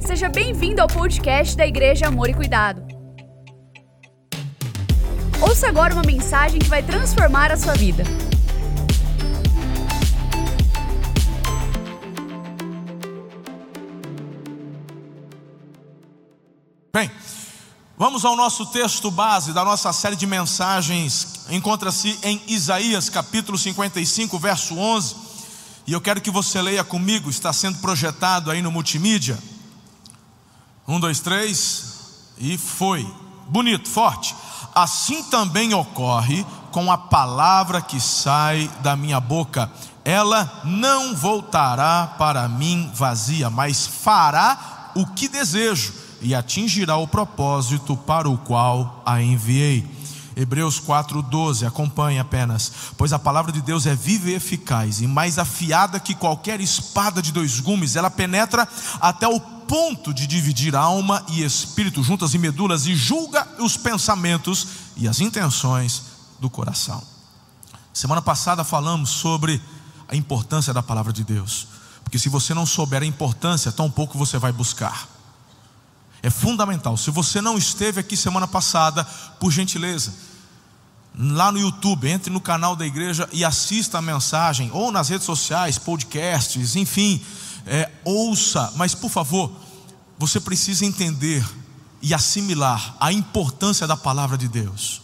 Seja bem-vindo ao podcast da Igreja Amor e Cuidado. Ouça agora uma mensagem que vai transformar a sua vida. Bem, vamos ao nosso texto base da nossa série de mensagens. Encontra-se em Isaías capítulo 55, verso 11. E eu quero que você leia comigo, está sendo projetado aí no multimídia. Um, dois, três, e foi. Bonito, forte. Assim também ocorre com a palavra que sai da minha boca. Ela não voltará para mim vazia, mas fará o que desejo e atingirá o propósito para o qual a enviei. Hebreus 4,12, acompanhe apenas. Pois a palavra de Deus é viva e eficaz, e mais afiada que qualquer espada de dois gumes, ela penetra até o ponto de dividir alma e espírito, juntas e medulas, e julga os pensamentos e as intenções do coração. Semana passada falamos sobre a importância da palavra de Deus, porque se você não souber a importância, tão pouco você vai buscar. É fundamental. Se você não esteve aqui semana passada, por gentileza, lá no YouTube, entre no canal da igreja e assista a mensagem, ou nas redes sociais, podcasts, enfim, é, ouça, mas por favor, você precisa entender e assimilar a importância da palavra de Deus.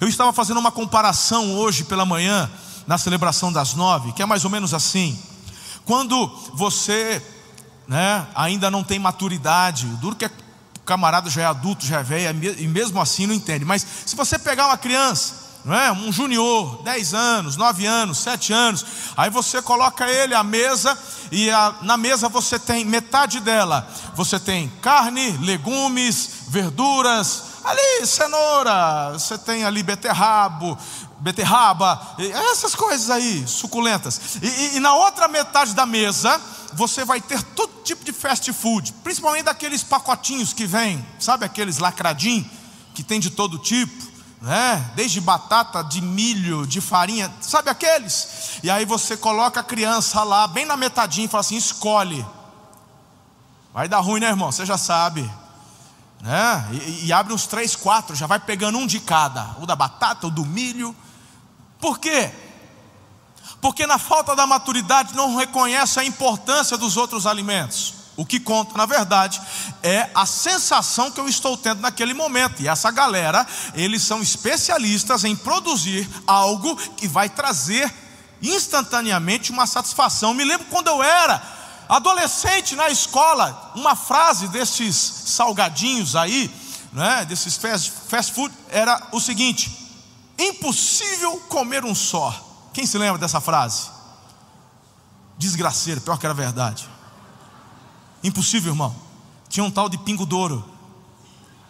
Eu estava fazendo uma comparação hoje pela manhã, na celebração das nove, que é mais ou menos assim: quando você né, ainda não tem maturidade, duro que é camarada já é adulto, já é velho, e mesmo assim não entende. Mas se você pegar uma criança, não é? um junior, 10 anos, 9 anos, 7 anos, aí você coloca ele à mesa, e a, na mesa você tem metade dela, você tem carne, legumes, verduras, ali cenoura, você tem ali beterrabo, beterraba, essas coisas aí, suculentas. E, e, na outra metade da mesa, você vai ter todo tipo de fast food, principalmente daqueles pacotinhos que vem, sabe aqueles lacradinhos que tem de todo tipo, né? Desde batata, de milho, de farinha, sabe aqueles? E aí você coloca a criança lá, bem na metadinha, e fala assim: escolhe. Vai dar ruim, né, irmão? Você já sabe. Né? E, e abre uns três, quatro, já vai pegando um de cada: o da batata, o do milho. Por quê? porque na falta da maturidade não reconhece a importância dos outros alimentos. O que conta, na verdade, é a sensação que eu estou tendo naquele momento. E essa galera, eles são especialistas em produzir algo que vai trazer instantaneamente uma satisfação. Me lembro quando eu era adolescente na escola, uma frase desses salgadinhos aí, né, desses fast, fast food, era o seguinte: impossível comer um só. Quem se lembra dessa frase? Desgraceiro, pior que era verdade. Impossível, irmão. Tinha um tal de pingo douro.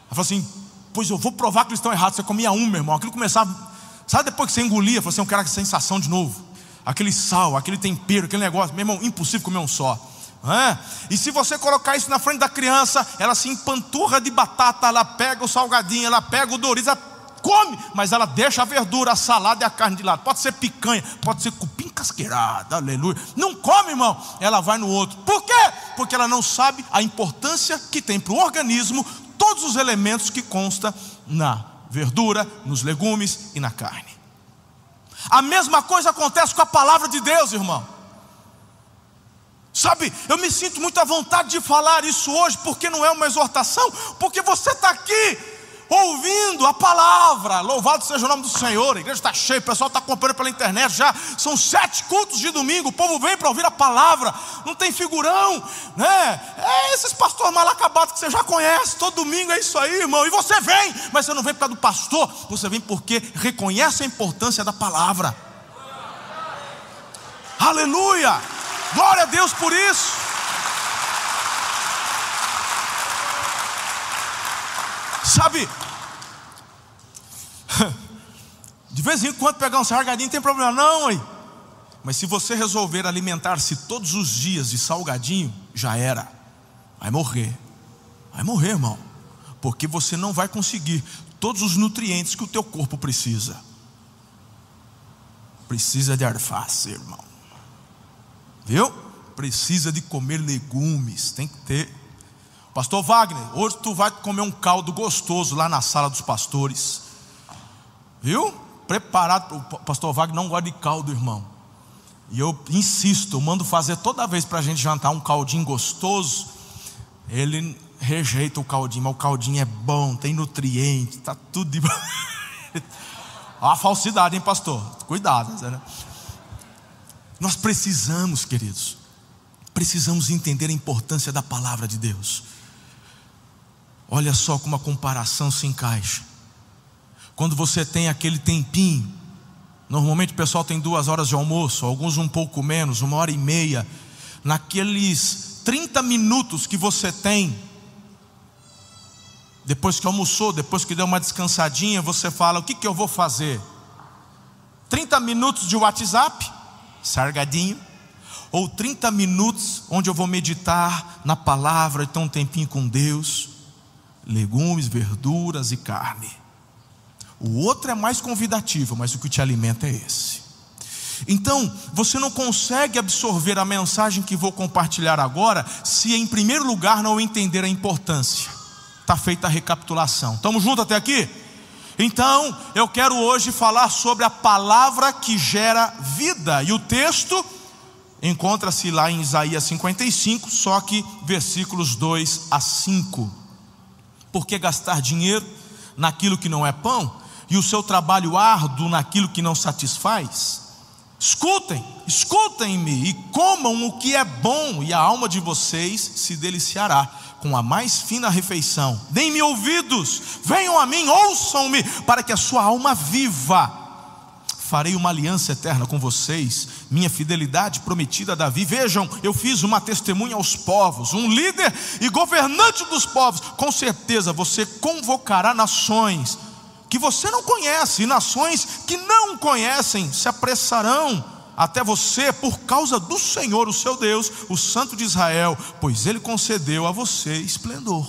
Ela falou assim: Pois eu vou provar que eles estão errados. Você comia um, meu irmão. Aquilo começava. Sabe depois que você engolia? Falou assim: Eu quero aquela sensação de novo. Aquele sal, aquele tempero, aquele negócio. Meu irmão, impossível comer um só. É? E se você colocar isso na frente da criança, ela se empanturra de batata, ela pega o salgadinho, ela pega o Doritos, ela come, mas ela deixa a verdura, a salada e a carne de lado. Pode ser picanha, pode ser casqueirada, aleluia. Não come, irmão, ela vai no outro. Por quê? Porque ela não sabe a importância que tem para o organismo todos os elementos que consta na verdura, nos legumes e na carne. A mesma coisa acontece com a palavra de Deus, irmão. Sabe, eu me sinto muito à vontade de falar isso hoje, porque não é uma exortação, porque você está aqui ouvindo a palavra. Louvado seja o nome do Senhor. A igreja está cheia, o pessoal está acompanhando pela internet já. São sete cultos de domingo. O povo vem para ouvir a palavra. Não tem figurão, né? É esses pastores mal acabados que você já conhece. Todo domingo é isso aí, irmão. E você vem, mas você não vem por causa do pastor. Você vem porque reconhece a importância da palavra. Aleluia! Glória a Deus por isso. Sabe, de vez em quando pegar um salgadinho não tem problema, não, aí. Mas se você resolver alimentar-se todos os dias de salgadinho, já era. Vai morrer. Vai morrer, irmão. Porque você não vai conseguir todos os nutrientes que o teu corpo precisa. Precisa de arface, irmão. Viu? Precisa de comer legumes, tem que ter Pastor Wagner, hoje tu vai comer um caldo gostoso lá na sala dos pastores. Viu? Preparado. O pastor Wagner não gosta de caldo, irmão. E eu insisto, mando fazer toda vez para a gente jantar um caldinho gostoso. Ele rejeita o caldinho, mas o caldinho é bom, tem nutriente, tá tudo de. a falsidade, hein, pastor? Cuidado. Né? Nós precisamos, queridos, precisamos entender a importância da palavra de Deus. Olha só como a comparação se encaixa. Quando você tem aquele tempinho, normalmente o pessoal tem duas horas de almoço, alguns um pouco menos, uma hora e meia. Naqueles 30 minutos que você tem, depois que almoçou, depois que deu uma descansadinha, você fala: o que, que eu vou fazer? 30 minutos de WhatsApp, sargadinho, ou 30 minutos onde eu vou meditar na palavra e ter um tempinho com Deus legumes, verduras e carne. O outro é mais convidativo, mas o que te alimenta é esse. Então, você não consegue absorver a mensagem que vou compartilhar agora, se em primeiro lugar não entender a importância. Está feita a recapitulação. Estamos juntos até aqui? Então, eu quero hoje falar sobre a palavra que gera vida. E o texto encontra-se lá em Isaías 55, só que versículos 2 a 5. Por que gastar dinheiro naquilo que não é pão e o seu trabalho árduo naquilo que não satisfaz? Escutem, escutem-me e comam o que é bom, e a alma de vocês se deliciará com a mais fina refeição. Deem-me ouvidos, venham a mim, ouçam-me, para que a sua alma viva farei uma aliança eterna com vocês, minha fidelidade prometida a Davi. Vejam, eu fiz uma testemunha aos povos, um líder e governante dos povos. Com certeza você convocará nações que você não conhece, e nações que não conhecem se apressarão até você por causa do Senhor, o seu Deus, o Santo de Israel, pois ele concedeu a você esplendor.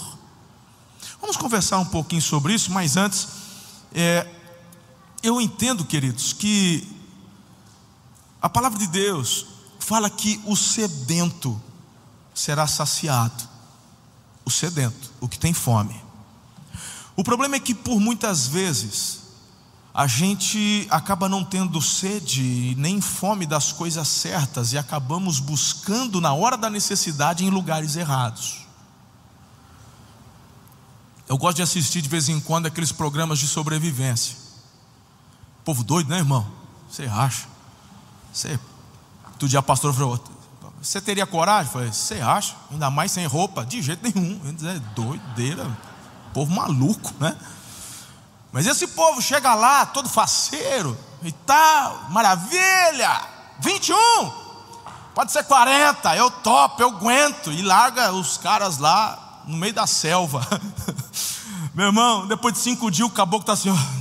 Vamos conversar um pouquinho sobre isso, mas antes, é, eu entendo, queridos, que a palavra de Deus fala que o sedento será saciado. O sedento, o que tem fome. O problema é que por muitas vezes a gente acaba não tendo sede nem fome das coisas certas e acabamos buscando na hora da necessidade em lugares errados. Eu gosto de assistir de vez em quando aqueles programas de sobrevivência. Povo doido, né, irmão? Você acha? Você, tu dia pastor falou, você teria coragem? Falei, você acha? Ainda mais sem roupa? De jeito nenhum. É doideira. Povo maluco, né? Mas esse povo chega lá, todo faceiro e tal, maravilha! 21! Pode ser 40, eu topo, eu aguento. E larga os caras lá no meio da selva. Meu irmão, depois de cinco dias o caboclo está assim, ó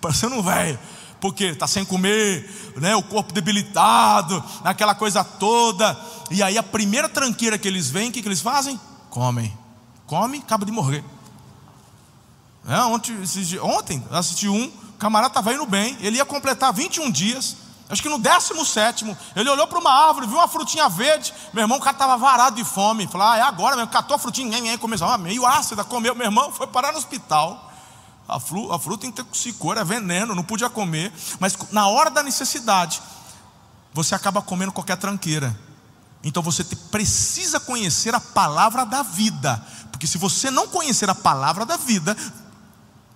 parecendo um velho, porque está sem comer, né, o corpo debilitado, aquela coisa toda. E aí a primeira tranqueira que eles vêm, o que, que eles fazem? Comem. Come, acaba de morrer. É, ontem, ontem assisti um, o camarada estava indo bem, ele ia completar 21 dias. Acho que no 17, ele olhou para uma árvore, viu uma frutinha verde. Meu irmão, o cara estava varado de fome. Falou: Ah, é agora mesmo. Catou a frutinha, começou, ah, meio ácida, comeu. Meu irmão foi parar no hospital. A fruta, a fruta intoxicou, era veneno, não podia comer. Mas na hora da necessidade, você acaba comendo qualquer tranqueira. Então você precisa conhecer a palavra da vida. Porque se você não conhecer a palavra da vida,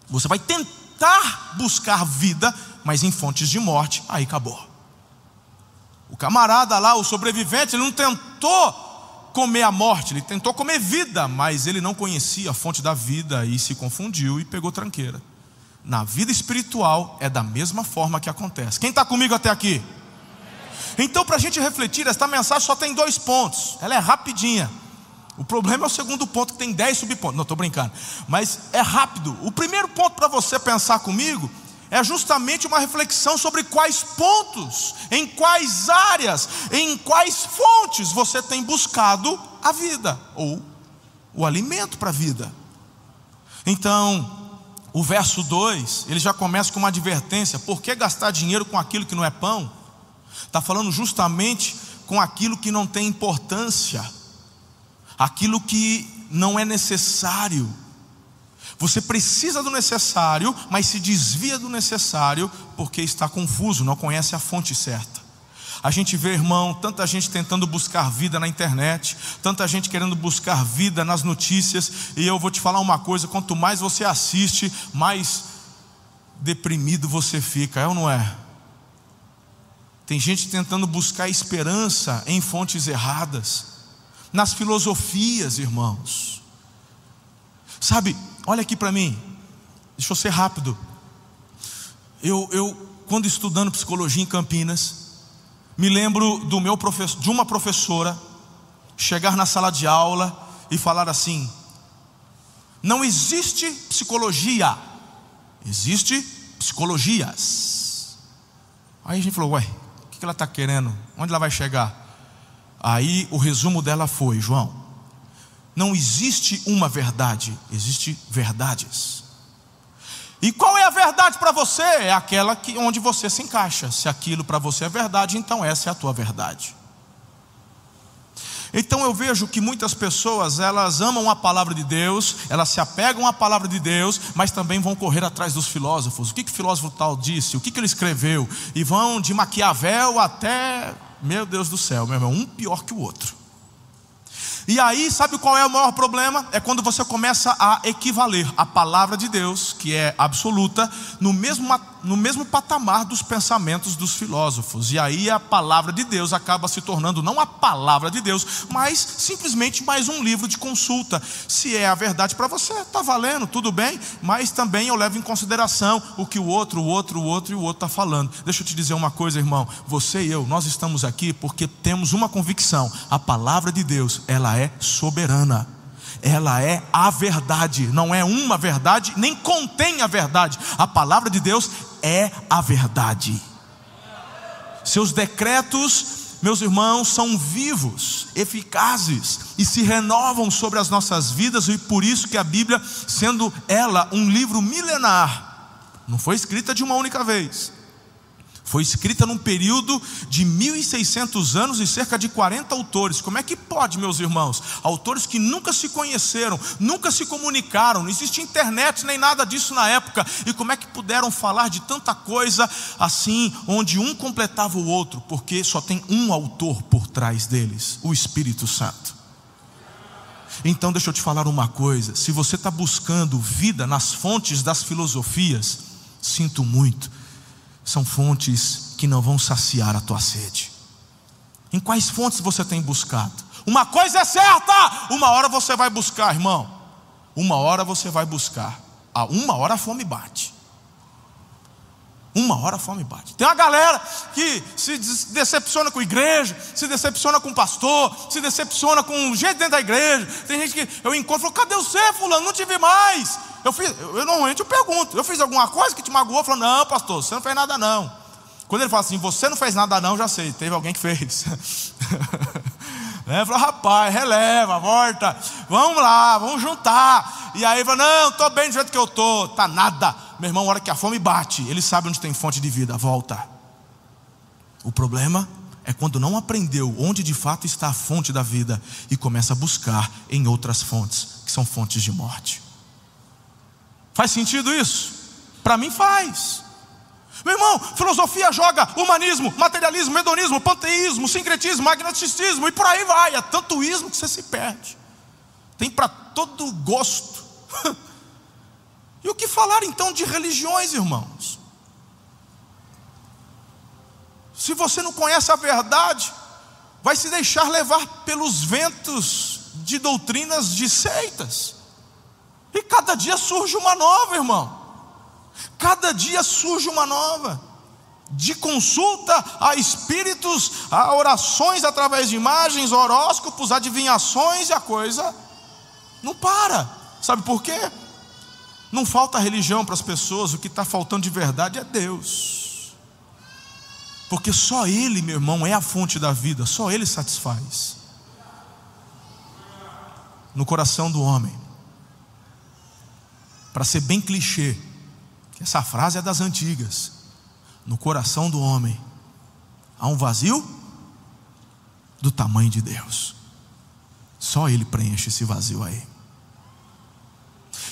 você vai tentar buscar vida, mas em fontes de morte, aí acabou. O camarada lá, o sobrevivente, ele não tentou comer a morte, ele tentou comer vida, mas ele não conhecia a fonte da vida e se confundiu e pegou tranqueira. Na vida espiritual é da mesma forma que acontece. Quem está comigo até aqui? Então, para a gente refletir, esta mensagem só tem dois pontos, ela é rapidinha. O problema é o segundo ponto, que tem dez subpontos. Não, estou brincando, mas é rápido. O primeiro ponto para você pensar comigo é justamente uma reflexão sobre quais pontos, em quais áreas, em quais fontes você tem buscado a vida ou o alimento para a vida. Então, o verso 2, ele já começa com uma advertência: por que gastar dinheiro com aquilo que não é pão? Está falando justamente com aquilo que não tem importância. aquilo que não é necessário. Você precisa do necessário, mas se desvia do necessário porque está confuso, não conhece a fonte certa. A gente vê, irmão, tanta gente tentando buscar vida na internet, tanta gente querendo buscar vida nas notícias, e eu vou te falar uma coisa: quanto mais você assiste, mais deprimido você fica, é ou não é? Tem gente tentando buscar esperança em fontes erradas, nas filosofias, irmãos. Sabe, olha aqui para mim, deixa eu ser rápido. Eu, eu, quando estudando psicologia em Campinas, me lembro do meu professor, de uma professora chegar na sala de aula e falar assim: não existe psicologia, existe psicologias. Aí a gente falou, ué, o que ela está querendo? Onde ela vai chegar? Aí o resumo dela foi, João, não existe uma verdade, existe verdades. E qual é a verdade para você? É aquela que onde você se encaixa. Se aquilo para você é verdade, então essa é a tua verdade. Então eu vejo que muitas pessoas, elas amam a palavra de Deus, elas se apegam à palavra de Deus, mas também vão correr atrás dos filósofos. O que, que o filósofo tal disse? O que, que ele escreveu? E vão de Maquiavel até, meu Deus do céu, meu irmão, um pior que o outro. E aí, sabe qual é o maior problema? É quando você começa a equivaler a palavra de Deus, que é absoluta, no mesmo no mesmo patamar dos pensamentos dos filósofos. E aí a palavra de Deus acaba se tornando não a palavra de Deus, mas simplesmente mais um livro de consulta. Se é a verdade para você, está valendo, tudo bem, mas também eu levo em consideração o que o outro, o outro, o outro e o outro está falando. Deixa eu te dizer uma coisa, irmão. Você e eu, nós estamos aqui porque temos uma convicção: a palavra de Deus, ela é soberana ela é a verdade, não é uma verdade, nem contém a verdade. A palavra de Deus é a verdade. Seus decretos, meus irmãos, são vivos, eficazes e se renovam sobre as nossas vidas, e por isso que a Bíblia, sendo ela um livro milenar, não foi escrita de uma única vez foi escrita num período de 1600 anos e cerca de 40 autores. Como é que pode, meus irmãos? Autores que nunca se conheceram, nunca se comunicaram, não existe internet nem nada disso na época. E como é que puderam falar de tanta coisa assim, onde um completava o outro? Porque só tem um autor por trás deles, o Espírito Santo. Então, deixa eu te falar uma coisa: se você está buscando vida nas fontes das filosofias, sinto muito são fontes que não vão saciar a tua sede. Em quais fontes você tem buscado? Uma coisa é certa: uma hora você vai buscar, irmão. Uma hora você vai buscar. A uma hora a fome bate. Uma hora a fome bate. Tem uma galera que se decepciona com a igreja, se decepciona com o pastor, se decepciona com gente dentro da igreja. Tem gente que eu encontro e falo: cadê você, fulano? Não te vi mais. Eu, fiz, eu, normalmente eu pergunto, eu fiz alguma coisa que te magoou? Falou, não, pastor, você não fez nada não. Quando ele fala assim, você não fez nada não, já sei, teve alguém que fez. né? Falou, rapaz, releva, volta, vamos lá, vamos juntar. E aí falou, não, estou bem do jeito que eu estou, tá nada. Meu irmão, a hora que a fome bate, ele sabe onde tem fonte de vida, volta. O problema é quando não aprendeu onde de fato está a fonte da vida e começa a buscar em outras fontes, que são fontes de morte. Faz sentido isso? Para mim faz. Meu irmão, filosofia joga humanismo, materialismo, hedonismo, panteísmo, sincretismo, magneticismo e por aí vai. É tanto ismo que você se perde. Tem para todo gosto. e o que falar então de religiões, irmãos? Se você não conhece a verdade, vai se deixar levar pelos ventos de doutrinas de seitas. E cada dia surge uma nova, irmão. Cada dia surge uma nova. De consulta a espíritos, a orações através de imagens, horóscopos, adivinhações e a coisa não para. Sabe por quê? Não falta religião para as pessoas, o que está faltando de verdade é Deus. Porque só Ele, meu irmão, é a fonte da vida, só Ele satisfaz. No coração do homem para ser bem clichê, que essa frase é das antigas. No coração do homem há um vazio do tamanho de Deus. Só Ele preenche esse vazio aí.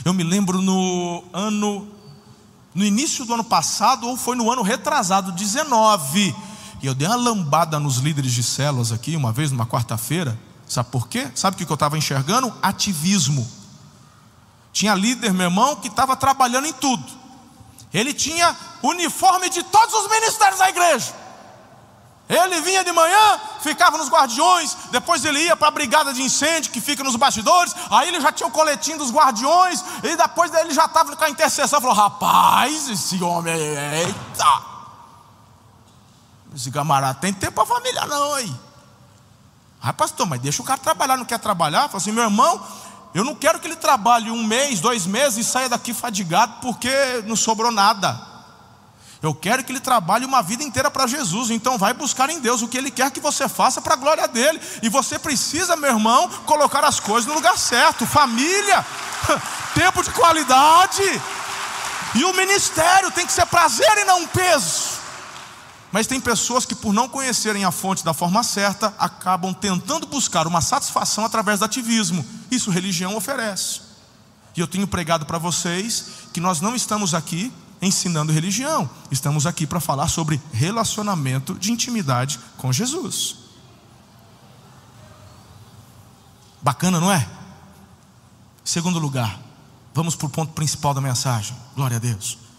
Eu me lembro no ano, no início do ano passado, ou foi no ano retrasado, 19. E eu dei uma lambada nos líderes de células aqui, uma vez, numa quarta-feira. Sabe por quê? Sabe o que eu estava enxergando? Ativismo. Tinha líder, meu irmão, que estava trabalhando em tudo. Ele tinha uniforme de todos os ministérios da igreja. Ele vinha de manhã, ficava nos guardiões, depois ele ia para a brigada de incêndio que fica nos bastidores, aí ele já tinha o coletinho dos guardiões, e depois ele já estava com a intercessão, falou: rapaz, esse homem. Eita! Esse camarada tem tempo para família, não, aí. Ah, pastor, mas deixa o cara trabalhar, não quer trabalhar? Fala assim, meu irmão, eu não quero que ele trabalhe um mês, dois meses e saia daqui fadigado porque não sobrou nada. Eu quero que ele trabalhe uma vida inteira para Jesus. Então vai buscar em Deus o que ele quer que você faça para a glória dele. E você precisa, meu irmão, colocar as coisas no lugar certo. Família, tempo de qualidade. E o ministério tem que ser prazer e não peso. Mas tem pessoas que, por não conhecerem a fonte da forma certa, acabam tentando buscar uma satisfação através do ativismo. Isso religião oferece. E eu tenho pregado para vocês que nós não estamos aqui ensinando religião. Estamos aqui para falar sobre relacionamento de intimidade com Jesus. Bacana, não é? Segundo lugar, vamos para o ponto principal da mensagem. Glória a Deus.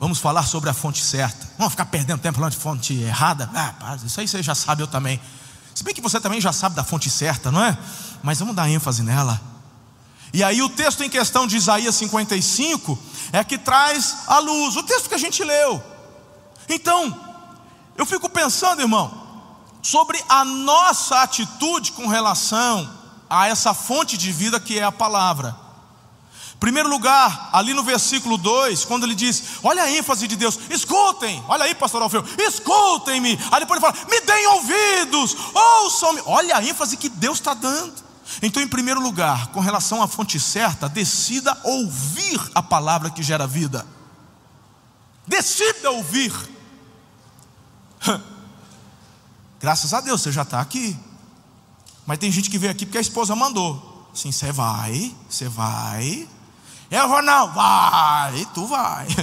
Vamos falar sobre a fonte certa. Vamos ficar perdendo tempo falando de fonte errada? Ah, isso aí você já sabe, eu também. Se bem que você também já sabe da fonte certa, não é? Mas vamos dar ênfase nela. E aí o texto em questão de Isaías 55 é que traz a luz, o texto que a gente leu. Então, eu fico pensando, irmão, sobre a nossa atitude com relação a essa fonte de vida que é a palavra. Primeiro lugar, ali no versículo 2, quando ele diz: Olha a ênfase de Deus, escutem, olha aí, pastor Alfeu, escutem-me. Aí depois ele fala: Me deem ouvidos, ouçam-me. Olha a ênfase que Deus está dando. Então, em primeiro lugar, com relação à fonte certa, decida ouvir a palavra que gera vida. Decida ouvir. Graças a Deus, você já está aqui. Mas tem gente que veio aqui porque a esposa mandou. Sim, você vai, você vai. Eu vou não, vai, tu vai.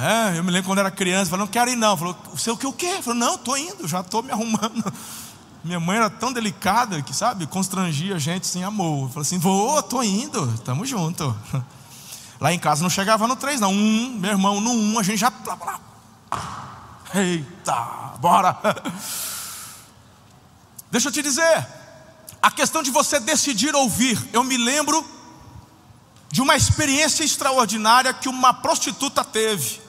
É, eu me lembro quando era criança, falou, não quero ir não. Falou, você o que o quê? Falou, não, estou indo, já estou me arrumando. Minha mãe era tão delicada que, sabe, constrangia a gente sem amor. Falei assim: vou, tô indo, tamo junto. Lá em casa não chegava no três, não. Um, meu irmão, no um, a gente já. Eita, bora. Deixa eu te dizer, a questão de você decidir ouvir, eu me lembro de uma experiência extraordinária que uma prostituta teve.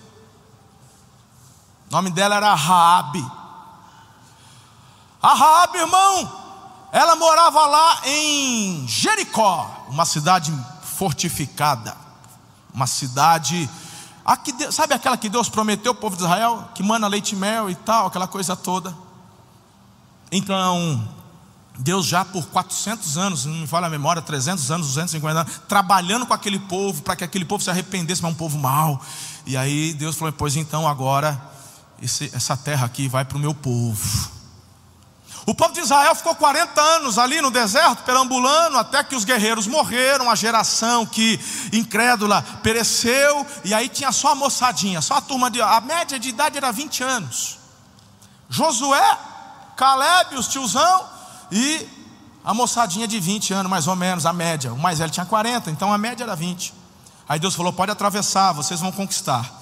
O nome dela era Raabe. A Raab, irmão, ela morava lá em Jericó, uma cidade fortificada, uma cidade, Deus, sabe aquela que Deus prometeu ao povo de Israel, que mana leite e mel e tal, aquela coisa toda. Então, Deus já por 400 anos, não me fala a memória, 300 anos, 250 anos, trabalhando com aquele povo, para que aquele povo se arrependesse, mas um povo mau. E aí Deus falou: Pois então agora, esse, essa terra aqui vai para o meu povo. O povo de Israel ficou 40 anos ali no deserto, perambulando, até que os guerreiros morreram, a geração que incrédula pereceu, e aí tinha só a moçadinha, só a turma de. A média de idade era 20 anos. Josué, Caleb, os tiozão, e a moçadinha de 20 anos, mais ou menos, a média. O mais velho tinha 40, então a média era 20. Aí Deus falou: pode atravessar, vocês vão conquistar.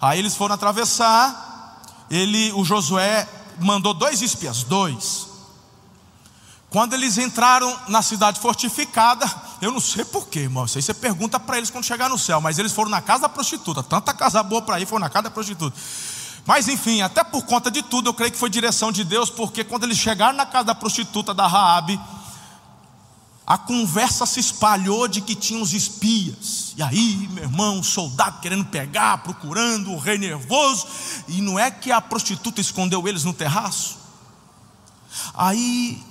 Aí eles foram atravessar, ele, o Josué mandou dois espias, dois. Quando eles entraram na cidade fortificada, eu não sei porquê, irmão. Isso aí você pergunta para eles quando chegar no céu. Mas eles foram na casa da prostituta. Tanta casa boa para ir, foram na casa da prostituta. Mas enfim, até por conta de tudo, eu creio que foi direção de Deus, porque quando eles chegaram na casa da prostituta da Raabe, a conversa se espalhou de que tinha os espias. E aí, meu irmão, um soldado querendo pegar, procurando, o rei nervoso. E não é que a prostituta escondeu eles no terraço? Aí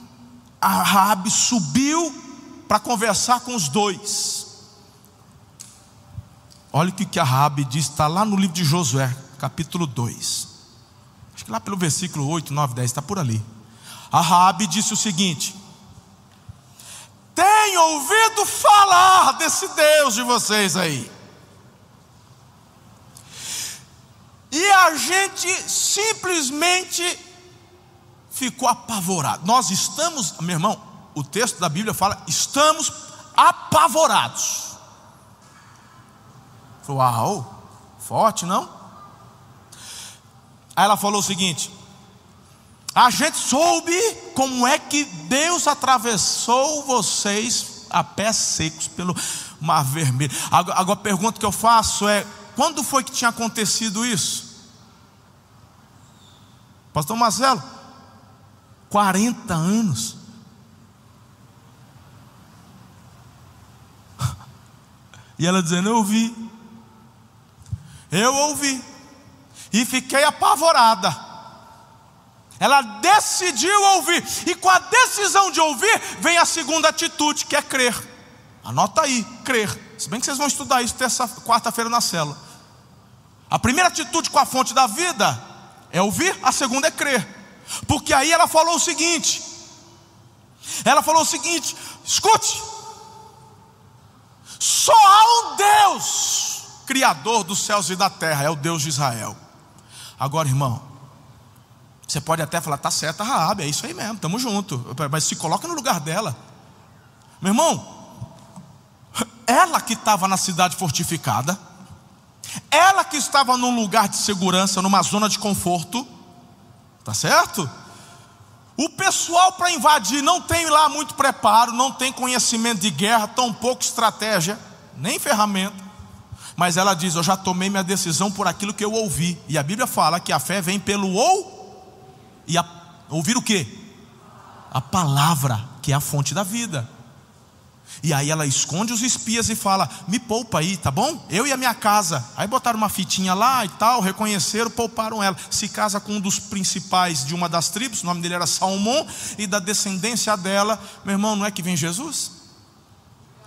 a Raabe subiu para conversar com os dois. Olha o que a Raabe diz, está lá no livro de Josué, capítulo 2. Acho que lá pelo versículo 8, 9, 10, está por ali. A Raabe disse o seguinte: tem ouvido falar desse Deus de vocês aí. E a gente simplesmente ficou apavorado. Nós estamos, meu irmão, o texto da Bíblia fala, estamos apavorados. Uau, forte, não? Aí ela falou o seguinte: a gente soube como é que Deus atravessou vocês a pés secos pelo Mar Vermelho. Agora, a pergunta que eu faço é: quando foi que tinha acontecido isso? Pastor Marcelo, 40 anos. E ela dizendo: Eu ouvi, eu ouvi, e fiquei apavorada. Ela decidiu ouvir, e com a decisão de ouvir, vem a segunda atitude, que é crer. Anota aí, crer. Se bem que vocês vão estudar isso terça, quarta-feira na cela. A primeira atitude com a fonte da vida é ouvir, a segunda é crer. Porque aí ela falou o seguinte: ela falou o seguinte: escute, só há um Deus, Criador dos céus e da terra, é o Deus de Israel. Agora, irmão, você pode até falar, tá certo a Raabe, é isso aí mesmo, estamos junto. Mas se coloca no lugar dela. Meu irmão, ela que estava na cidade fortificada, ela que estava num lugar de segurança, numa zona de conforto, tá certo? O pessoal para invadir não tem lá muito preparo, não tem conhecimento de guerra, tão pouco estratégia, nem ferramenta. Mas ela diz: Eu já tomei minha decisão por aquilo que eu ouvi. E a Bíblia fala que a fé vem pelo ou e a, ouvir o que? A palavra, que é a fonte da vida. E aí ela esconde os espias e fala: Me poupa aí, tá bom? Eu e a minha casa. Aí botaram uma fitinha lá e tal, reconheceram, pouparam ela. Se casa com um dos principais de uma das tribos, o nome dele era Salomão, e da descendência dela, meu irmão, não é que vem Jesus?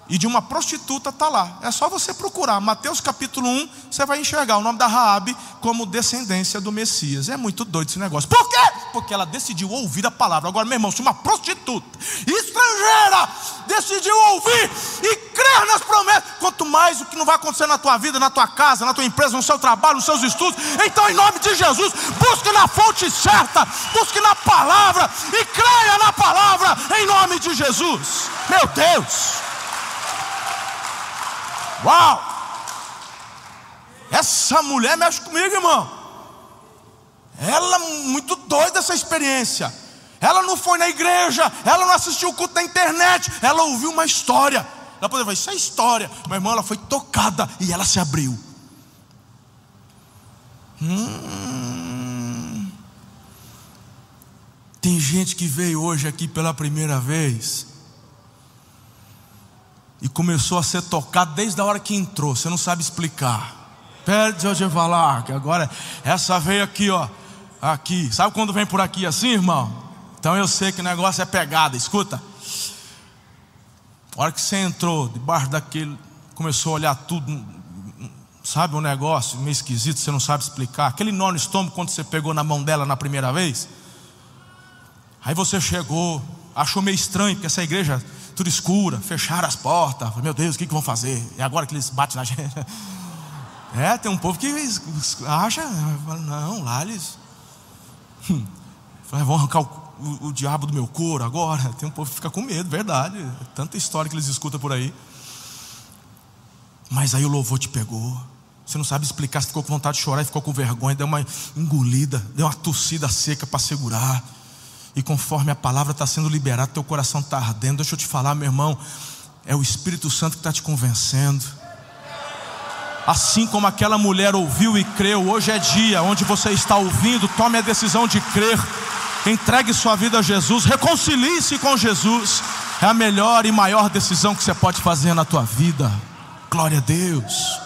E de uma prostituta está lá. É só você procurar. Mateus capítulo 1, você vai enxergar o nome da Raabe como descendência do Messias. É muito doido esse negócio. Por quê? Porque ela decidiu ouvir a palavra. Agora, meu irmão, se uma prostituta estrangeira decidiu ouvir e crer nas promessas, quanto mais o que não vai acontecer na tua vida, na tua casa, na tua empresa, no seu trabalho, nos seus estudos, então em nome de Jesus, busque na fonte certa, busque na palavra e creia na palavra em nome de Jesus. Meu Deus! Uau! Essa mulher mexe comigo, irmão. Ela é muito doida essa experiência. Ela não foi na igreja, ela não assistiu o culto na internet, ela ouviu uma história. Ela poderia falar, isso é história. Meu irmão, ela foi tocada e ela se abriu. Hum. Tem gente que veio hoje aqui pela primeira vez e começou a ser tocado desde a hora que entrou. Você não sabe explicar. Pede eu falar que agora essa veio aqui, ó, aqui. Sabe quando vem por aqui assim, irmão? Então eu sei que o negócio é pegada. Escuta. A hora que você entrou debaixo daquele, começou a olhar tudo, sabe um negócio meio esquisito, você não sabe explicar. Aquele nó no estômago quando você pegou na mão dela na primeira vez. Aí você chegou, achou meio estranho, porque essa igreja tudo escura, fecharam as portas. Meu Deus, o que, que vão fazer? É agora que eles batem na gente. É, tem um povo que acha, não, lá eles hum, vão arrancar o, o, o, diabo do meu couro agora. Tem um povo que fica com medo, verdade. É tanta história que eles escutam por aí. Mas aí o louvor te pegou. Você não sabe explicar, você ficou com vontade de chorar e ficou com vergonha, deu uma engolida, deu uma tossida seca para segurar e conforme a palavra está sendo liberada, teu coração está ardendo. Deixa eu te falar, meu irmão, é o Espírito Santo que está te convencendo. Assim como aquela mulher ouviu e creu, hoje é dia onde você está ouvindo, tome a decisão de crer, entregue sua vida a Jesus, reconcilie-se com Jesus, é a melhor e maior decisão que você pode fazer na tua vida. Glória a Deus.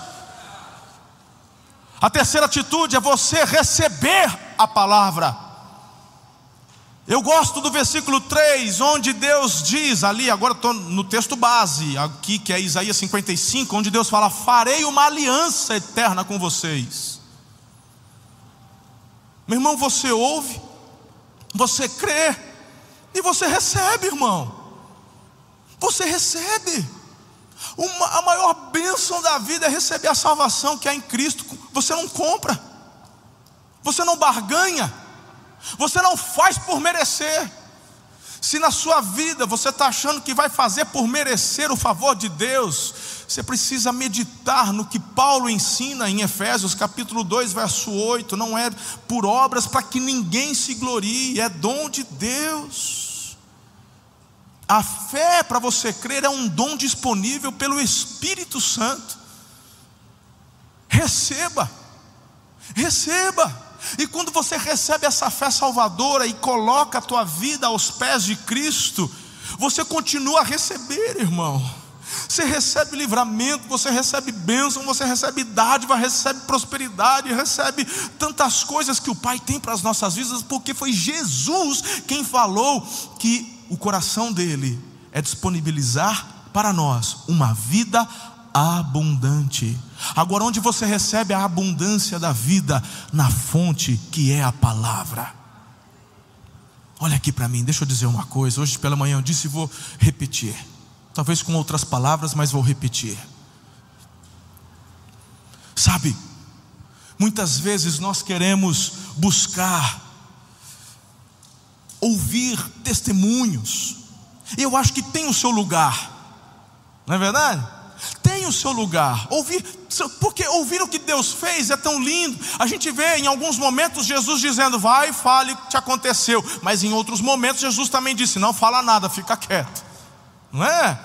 A terceira atitude é você receber a palavra. Eu gosto do versículo 3, onde Deus diz ali, agora estou no texto base, aqui que é Isaías 55, onde Deus fala: Farei uma aliança eterna com vocês. Meu irmão, você ouve, você crê, e você recebe, irmão. Você recebe. Uma, a maior bênção da vida é receber a salvação que há em Cristo. Você não compra, você não barganha, você não faz por merecer. Se na sua vida você está achando que vai fazer por merecer o favor de Deus, você precisa meditar no que Paulo ensina em Efésios capítulo 2, verso 8: não é por obras para que ninguém se glorie, é dom de Deus. A fé para você crer é um dom disponível pelo Espírito Santo. Receba, receba. E quando você recebe essa fé salvadora e coloca a tua vida aos pés de Cristo, você continua a receber, irmão. Você recebe livramento, você recebe bênção, você recebe dádiva, recebe prosperidade, recebe tantas coisas que o Pai tem para as nossas vidas, porque foi Jesus quem falou que o coração dele é disponibilizar para nós uma vida abundante. Agora, onde você recebe a abundância da vida? Na fonte que é a palavra. Olha aqui para mim, deixa eu dizer uma coisa. Hoje pela manhã eu disse e vou repetir. Talvez com outras palavras, mas vou repetir. Sabe, muitas vezes nós queremos buscar ouvir testemunhos. Eu acho que tem o seu lugar. Não é verdade? Tem o seu lugar. Ouvir, porque ouvir o que Deus fez é tão lindo. A gente vê em alguns momentos Jesus dizendo: "Vai, fale o que te aconteceu", mas em outros momentos Jesus também disse: "Não fala nada, fica quieto". Não é?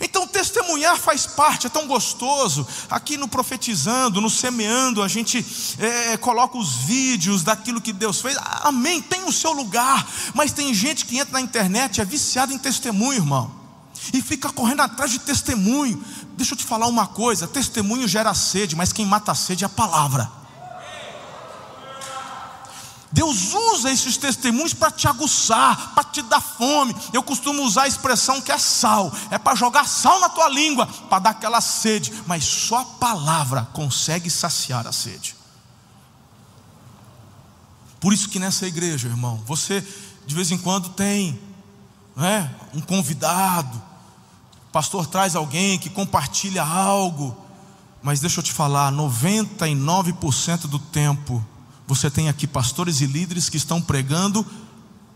Então, testemunhar faz parte, é tão gostoso. Aqui no Profetizando, no Semeando, a gente é, coloca os vídeos daquilo que Deus fez. Amém, tem o seu lugar. Mas tem gente que entra na internet, é viciado em testemunho, irmão e fica correndo atrás de testemunho. Deixa eu te falar uma coisa: testemunho gera sede, mas quem mata a sede é a palavra. Deus usa esses testemunhos para te aguçar, para te dar fome. Eu costumo usar a expressão que é sal, é para jogar sal na tua língua, para dar aquela sede, mas só a palavra consegue saciar a sede. Por isso que nessa igreja, irmão, você de vez em quando tem é, um convidado, pastor traz alguém que compartilha algo, mas deixa eu te falar, 99% do tempo você tem aqui pastores e líderes que estão pregando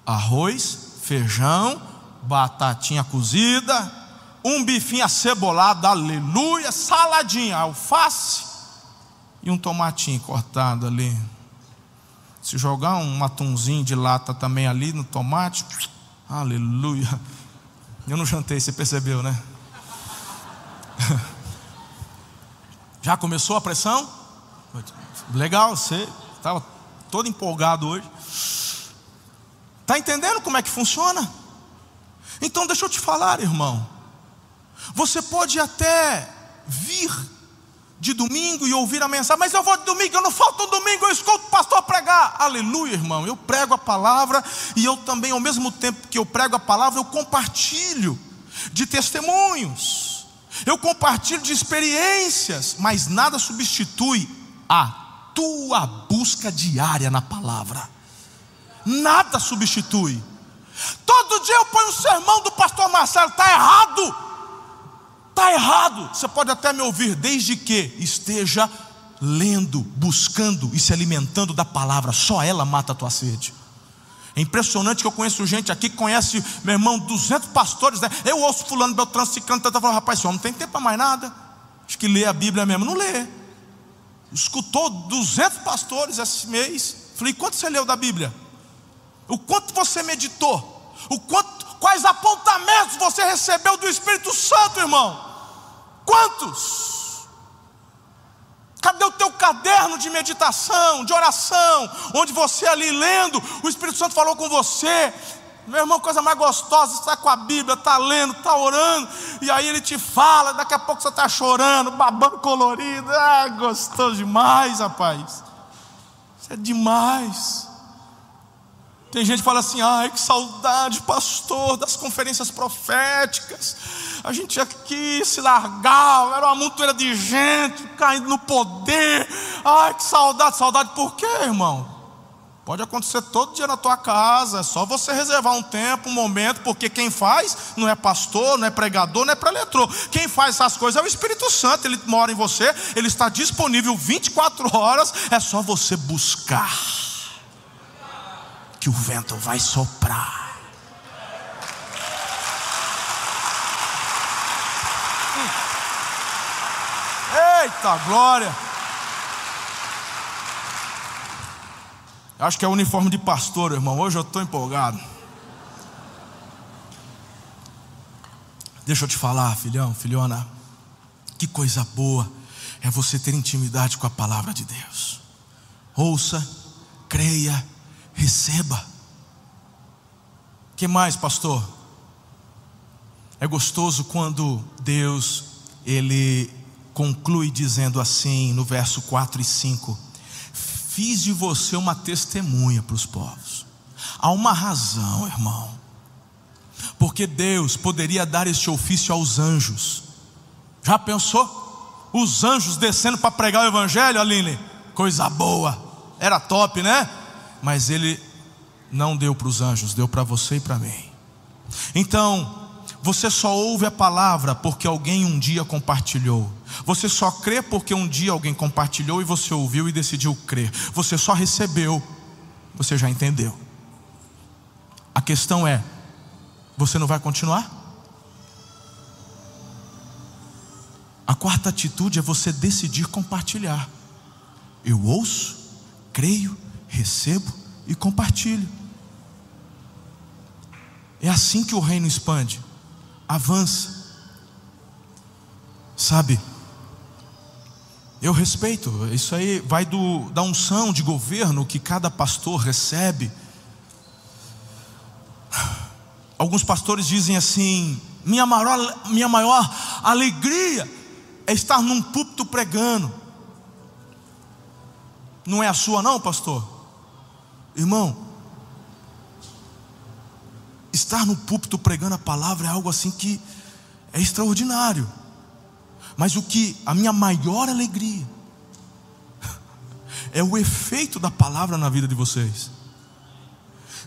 arroz, feijão, batatinha cozida, um bifinho acebolado, aleluia, saladinha, alface e um tomatinho cortado ali. Se jogar um atumzinho de lata também ali no tomate, aleluia. Eu não jantei, você percebeu, né? Já começou a pressão? Legal, você estava todo empolgado hoje. Está entendendo como é que funciona? Então deixa eu te falar, irmão. Você pode até vir de domingo e ouvir a mensagem, mas eu vou de domingo, eu não falta um domingo, eu escuto o pastor pregar. Aleluia, irmão. Eu prego a palavra e eu também, ao mesmo tempo que eu prego a palavra, eu compartilho de testemunhos, eu compartilho de experiências, mas nada substitui a tua busca diária na palavra. Nada substitui. Todo dia eu ponho um sermão do pastor Marcelo, está errado. Está errado. Você pode até me ouvir, desde que esteja lendo, buscando e se alimentando da palavra. Só ela mata a tua sede. É impressionante que eu conheço gente aqui que conhece, meu irmão, 200 pastores. Né? Eu ouço fulano, Beltrano, Ciclano, tá falando, rapaz, homem não tem tempo para mais nada. Acho que lê a Bíblia mesmo. Não lê. Escutou 200 pastores esse mês. Falei, quanto você leu da Bíblia? O quanto você meditou? O quanto, quais apontamentos você recebeu do Espírito Santo, irmão? Quantos? Cadê o teu caderno de meditação, de oração, onde você ali lendo, o Espírito Santo falou com você? Meu irmão, coisa mais gostosa, está com a Bíblia, está lendo, está orando, e aí ele te fala, daqui a pouco você está chorando, babando colorido, ah, gostoso demais, rapaz. Isso é demais. Tem gente que fala assim: ai, que saudade, pastor, das conferências proféticas. A gente aqui se largava, era uma montoeira de gente caindo no poder. Ai, que saudade, saudade por quê, irmão? Pode acontecer todo dia na tua casa, é só você reservar um tempo, um momento, porque quem faz não é pastor, não é pregador, não é preletor. Quem faz essas coisas é o Espírito Santo, ele mora em você, ele está disponível 24 horas, é só você buscar, que o vento vai soprar. Eita glória! Acho que é o uniforme de pastor, irmão. Hoje eu estou empolgado. Deixa eu te falar, filhão, filhona. Que coisa boa é você ter intimidade com a palavra de Deus. Ouça, creia, receba. Que mais, pastor? É gostoso quando Deus ele conclui dizendo assim no verso 4 e 5: fiz de você uma testemunha para os povos. Há uma razão, irmão. Porque Deus poderia dar este ofício aos anjos. Já pensou? Os anjos descendo para pregar o evangelho, Aline? Coisa boa. Era top, né? Mas ele não deu para os anjos, deu para você e para mim. Então, você só ouve a palavra porque alguém um dia compartilhou. Você só crê porque um dia alguém compartilhou e você ouviu e decidiu crer. Você só recebeu, você já entendeu. A questão é: você não vai continuar? A quarta atitude é você decidir compartilhar. Eu ouço, creio, recebo e compartilho. É assim que o reino expande avança. Sabe? Eu respeito, isso aí vai do, da unção de governo que cada pastor recebe. Alguns pastores dizem assim: minha maior, minha maior alegria é estar num púlpito pregando. Não é a sua, não, pastor? Irmão, estar no púlpito pregando a palavra é algo assim que é extraordinário. Mas o que a minha maior alegria é o efeito da palavra na vida de vocês.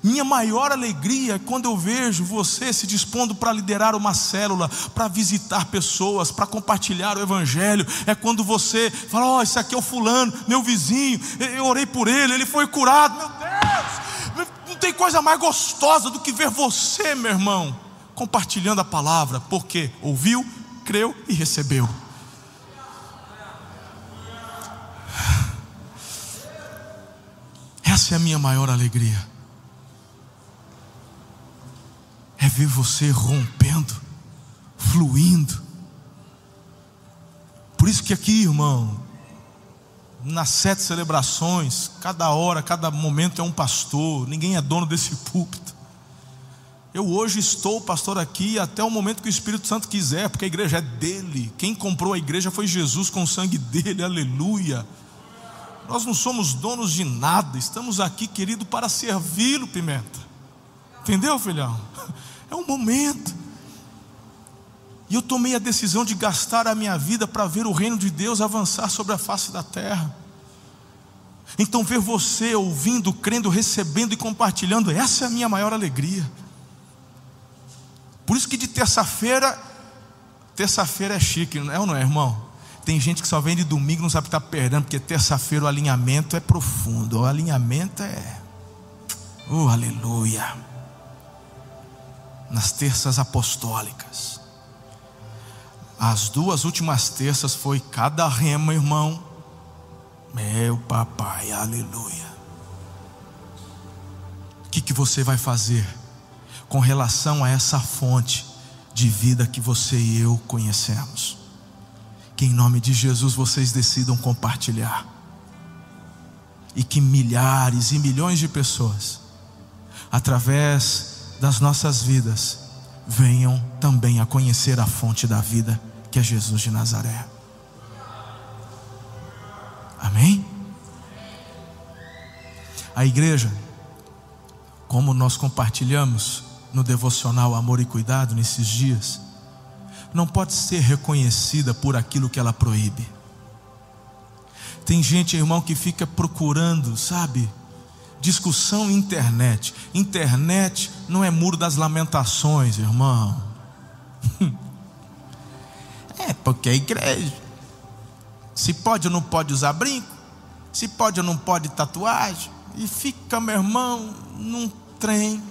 Minha maior alegria é quando eu vejo você se dispondo para liderar uma célula, para visitar pessoas, para compartilhar o Evangelho. É quando você fala: Ó, oh, esse aqui é o fulano, meu vizinho, eu orei por ele, ele foi curado. Meu coisa mais gostosa do que ver você, meu irmão, compartilhando a palavra, porque ouviu, creu e recebeu. Essa é a minha maior alegria. É ver você rompendo, fluindo. Por isso que aqui, irmão, nas sete celebrações, cada hora, cada momento é um pastor, ninguém é dono desse púlpito. Eu hoje estou pastor aqui até o momento que o Espírito Santo quiser, porque a igreja é dele. Quem comprou a igreja foi Jesus com o sangue dele, aleluia. Nós não somos donos de nada, estamos aqui, querido, para servi-lo, Pimenta. Entendeu, filhão? É um momento. E eu tomei a decisão de gastar a minha vida para ver o reino de Deus avançar sobre a face da terra. Então, ver você ouvindo, crendo, recebendo e compartilhando, essa é a minha maior alegria. Por isso que de terça-feira, terça-feira é chique, não é ou não é, irmão? Tem gente que só vem de domingo não sabe estar perdendo, porque terça-feira o alinhamento é profundo, o alinhamento é. Oh, aleluia! Nas terças apostólicas. As duas últimas terças foi cada rema, irmão. Meu papai, aleluia. O que, que você vai fazer com relação a essa fonte de vida que você e eu conhecemos? Que em nome de Jesus vocês decidam compartilhar. E que milhares e milhões de pessoas, através das nossas vidas, venham também a conhecer a fonte da vida que é Jesus de Nazaré. Amém? A igreja, como nós compartilhamos no devocional Amor e Cuidado nesses dias, não pode ser reconhecida por aquilo que ela proíbe. Tem gente, irmão, que fica procurando, sabe, discussão internet. Internet não é muro das lamentações, irmão. É porque a igreja. Se pode ou não pode usar brinco, se pode ou não pode tatuagem, e fica, meu irmão, num trem.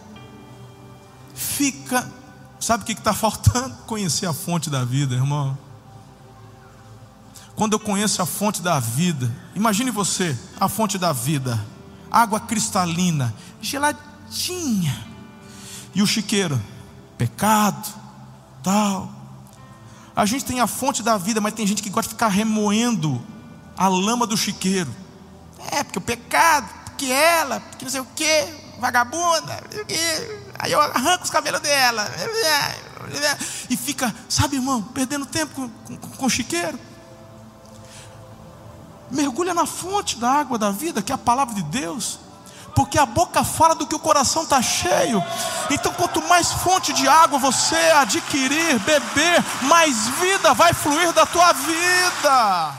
Fica. Sabe o que está faltando? Conhecer a fonte da vida, irmão. Quando eu conheço a fonte da vida, imagine você, a fonte da vida, água cristalina, geladinha, e o chiqueiro, pecado, tal. A gente tem a fonte da vida, mas tem gente que gosta de ficar remoendo a lama do chiqueiro. É, porque o pecado, porque ela, porque não sei o que, vagabunda, aí eu arranco os cabelos dela, e fica, sabe, irmão, perdendo tempo com, com, com o chiqueiro. Mergulha na fonte da água da vida, que é a palavra de Deus. Porque a boca fala do que o coração está cheio. Então, quanto mais fonte de água você adquirir, beber, mais vida vai fluir da tua vida.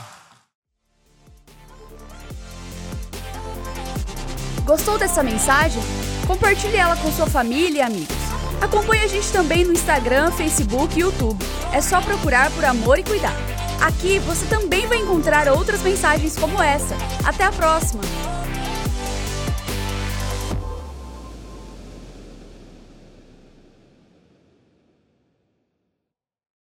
Gostou dessa mensagem? Compartilhe ela com sua família e amigos. Acompanhe a gente também no Instagram, Facebook e YouTube. É só procurar por Amor e Cuidado. Aqui você também vai encontrar outras mensagens como essa. Até a próxima!